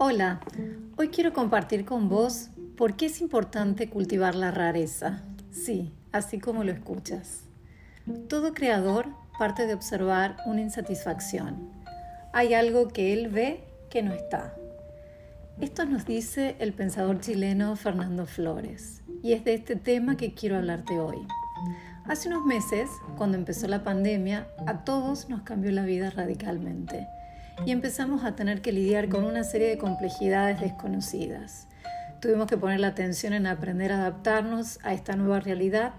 Hola, hoy quiero compartir con vos por qué es importante cultivar la rareza. Sí, así como lo escuchas. Todo creador parte de observar una insatisfacción. Hay algo que él ve que no está. Esto nos dice el pensador chileno Fernando Flores, y es de este tema que quiero hablarte hoy. Hace unos meses, cuando empezó la pandemia, a todos nos cambió la vida radicalmente y empezamos a tener que lidiar con una serie de complejidades desconocidas. Tuvimos que poner la atención en aprender a adaptarnos a esta nueva realidad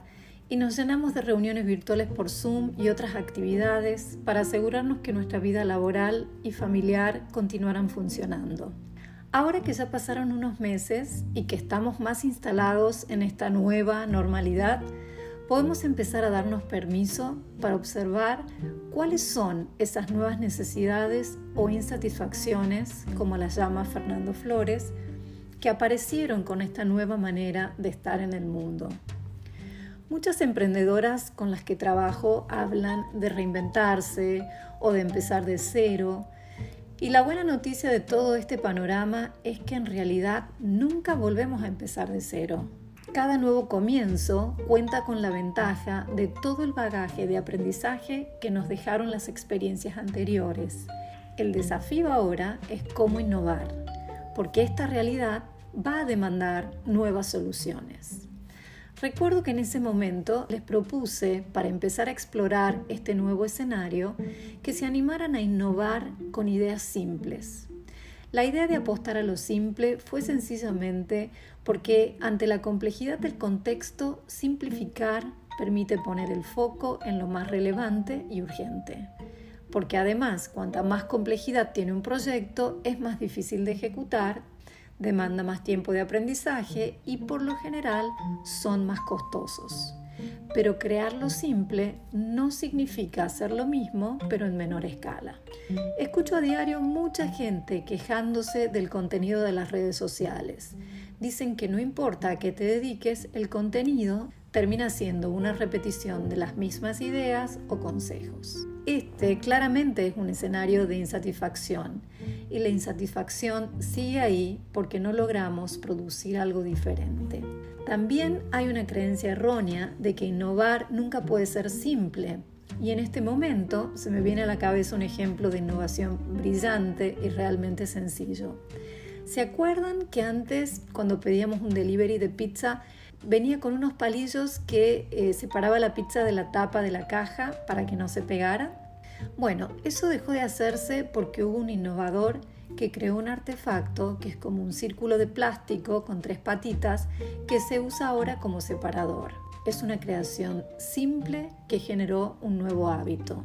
y nos llenamos de reuniones virtuales por Zoom y otras actividades para asegurarnos que nuestra vida laboral y familiar continuaran funcionando. Ahora que ya pasaron unos meses y que estamos más instalados en esta nueva normalidad, podemos empezar a darnos permiso para observar cuáles son esas nuevas necesidades o insatisfacciones, como las llama Fernando Flores, que aparecieron con esta nueva manera de estar en el mundo. Muchas emprendedoras con las que trabajo hablan de reinventarse o de empezar de cero. Y la buena noticia de todo este panorama es que en realidad nunca volvemos a empezar de cero. Cada nuevo comienzo cuenta con la ventaja de todo el bagaje de aprendizaje que nos dejaron las experiencias anteriores. El desafío ahora es cómo innovar, porque esta realidad va a demandar nuevas soluciones. Recuerdo que en ese momento les propuse, para empezar a explorar este nuevo escenario, que se animaran a innovar con ideas simples, la idea de apostar a lo simple fue sencillamente porque ante la complejidad del contexto, simplificar permite poner el foco en lo más relevante y urgente. Porque además, cuanta más complejidad tiene un proyecto, es más difícil de ejecutar, demanda más tiempo de aprendizaje y por lo general son más costosos. Pero crearlo simple no significa hacer lo mismo, pero en menor escala. Escucho a diario mucha gente quejándose del contenido de las redes sociales. Dicen que no importa a qué te dediques, el contenido termina siendo una repetición de las mismas ideas o consejos. Este claramente es un escenario de insatisfacción y la insatisfacción sigue ahí porque no logramos producir algo diferente. También hay una creencia errónea de que innovar nunca puede ser simple. Y en este momento se me viene a la cabeza un ejemplo de innovación brillante y realmente sencillo. ¿Se acuerdan que antes, cuando pedíamos un delivery de pizza, venía con unos palillos que eh, separaba la pizza de la tapa de la caja para que no se pegara? Bueno, eso dejó de hacerse porque hubo un innovador que creó un artefacto que es como un círculo de plástico con tres patitas que se usa ahora como separador. Es una creación simple que generó un nuevo hábito.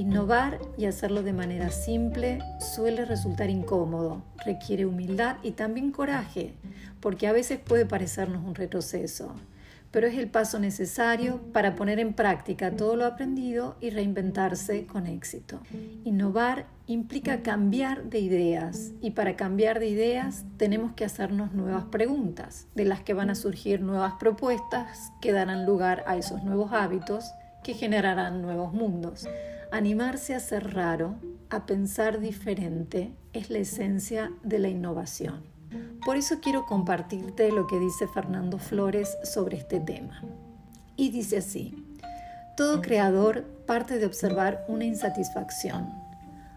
Innovar y hacerlo de manera simple suele resultar incómodo, requiere humildad y también coraje, porque a veces puede parecernos un retroceso pero es el paso necesario para poner en práctica todo lo aprendido y reinventarse con éxito. Innovar implica cambiar de ideas y para cambiar de ideas tenemos que hacernos nuevas preguntas, de las que van a surgir nuevas propuestas que darán lugar a esos nuevos hábitos que generarán nuevos mundos. Animarse a ser raro, a pensar diferente, es la esencia de la innovación. Por eso quiero compartirte lo que dice Fernando Flores sobre este tema. Y dice así, todo creador parte de observar una insatisfacción.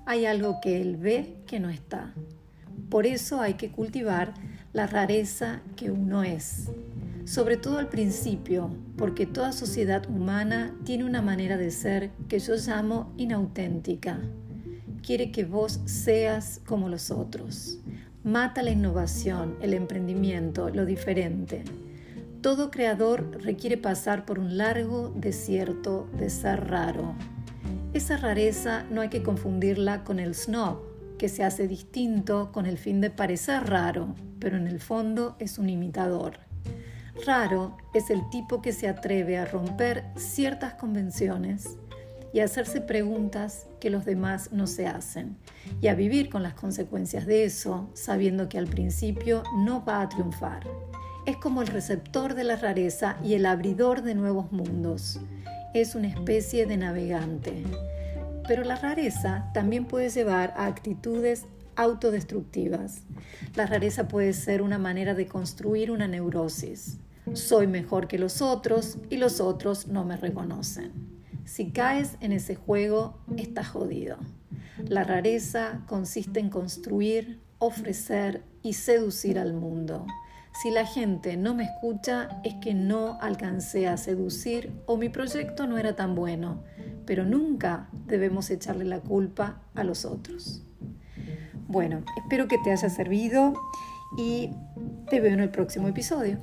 Hay algo que él ve que no está. Por eso hay que cultivar la rareza que uno es. Sobre todo al principio, porque toda sociedad humana tiene una manera de ser que yo llamo inauténtica. Quiere que vos seas como los otros. Mata la innovación, el emprendimiento, lo diferente. Todo creador requiere pasar por un largo desierto de ser raro. Esa rareza no hay que confundirla con el snob, que se hace distinto con el fin de parecer raro, pero en el fondo es un imitador. Raro es el tipo que se atreve a romper ciertas convenciones y a hacerse preguntas que los demás no se hacen y a vivir con las consecuencias de eso, sabiendo que al principio no va a triunfar. Es como el receptor de la rareza y el abridor de nuevos mundos. Es una especie de navegante. Pero la rareza también puede llevar a actitudes autodestructivas. La rareza puede ser una manera de construir una neurosis. Soy mejor que los otros y los otros no me reconocen. Si caes en ese juego, estás jodido. La rareza consiste en construir, ofrecer y seducir al mundo. Si la gente no me escucha es que no alcancé a seducir o mi proyecto no era tan bueno, pero nunca debemos echarle la culpa a los otros. Bueno, espero que te haya servido y te veo en el próximo episodio.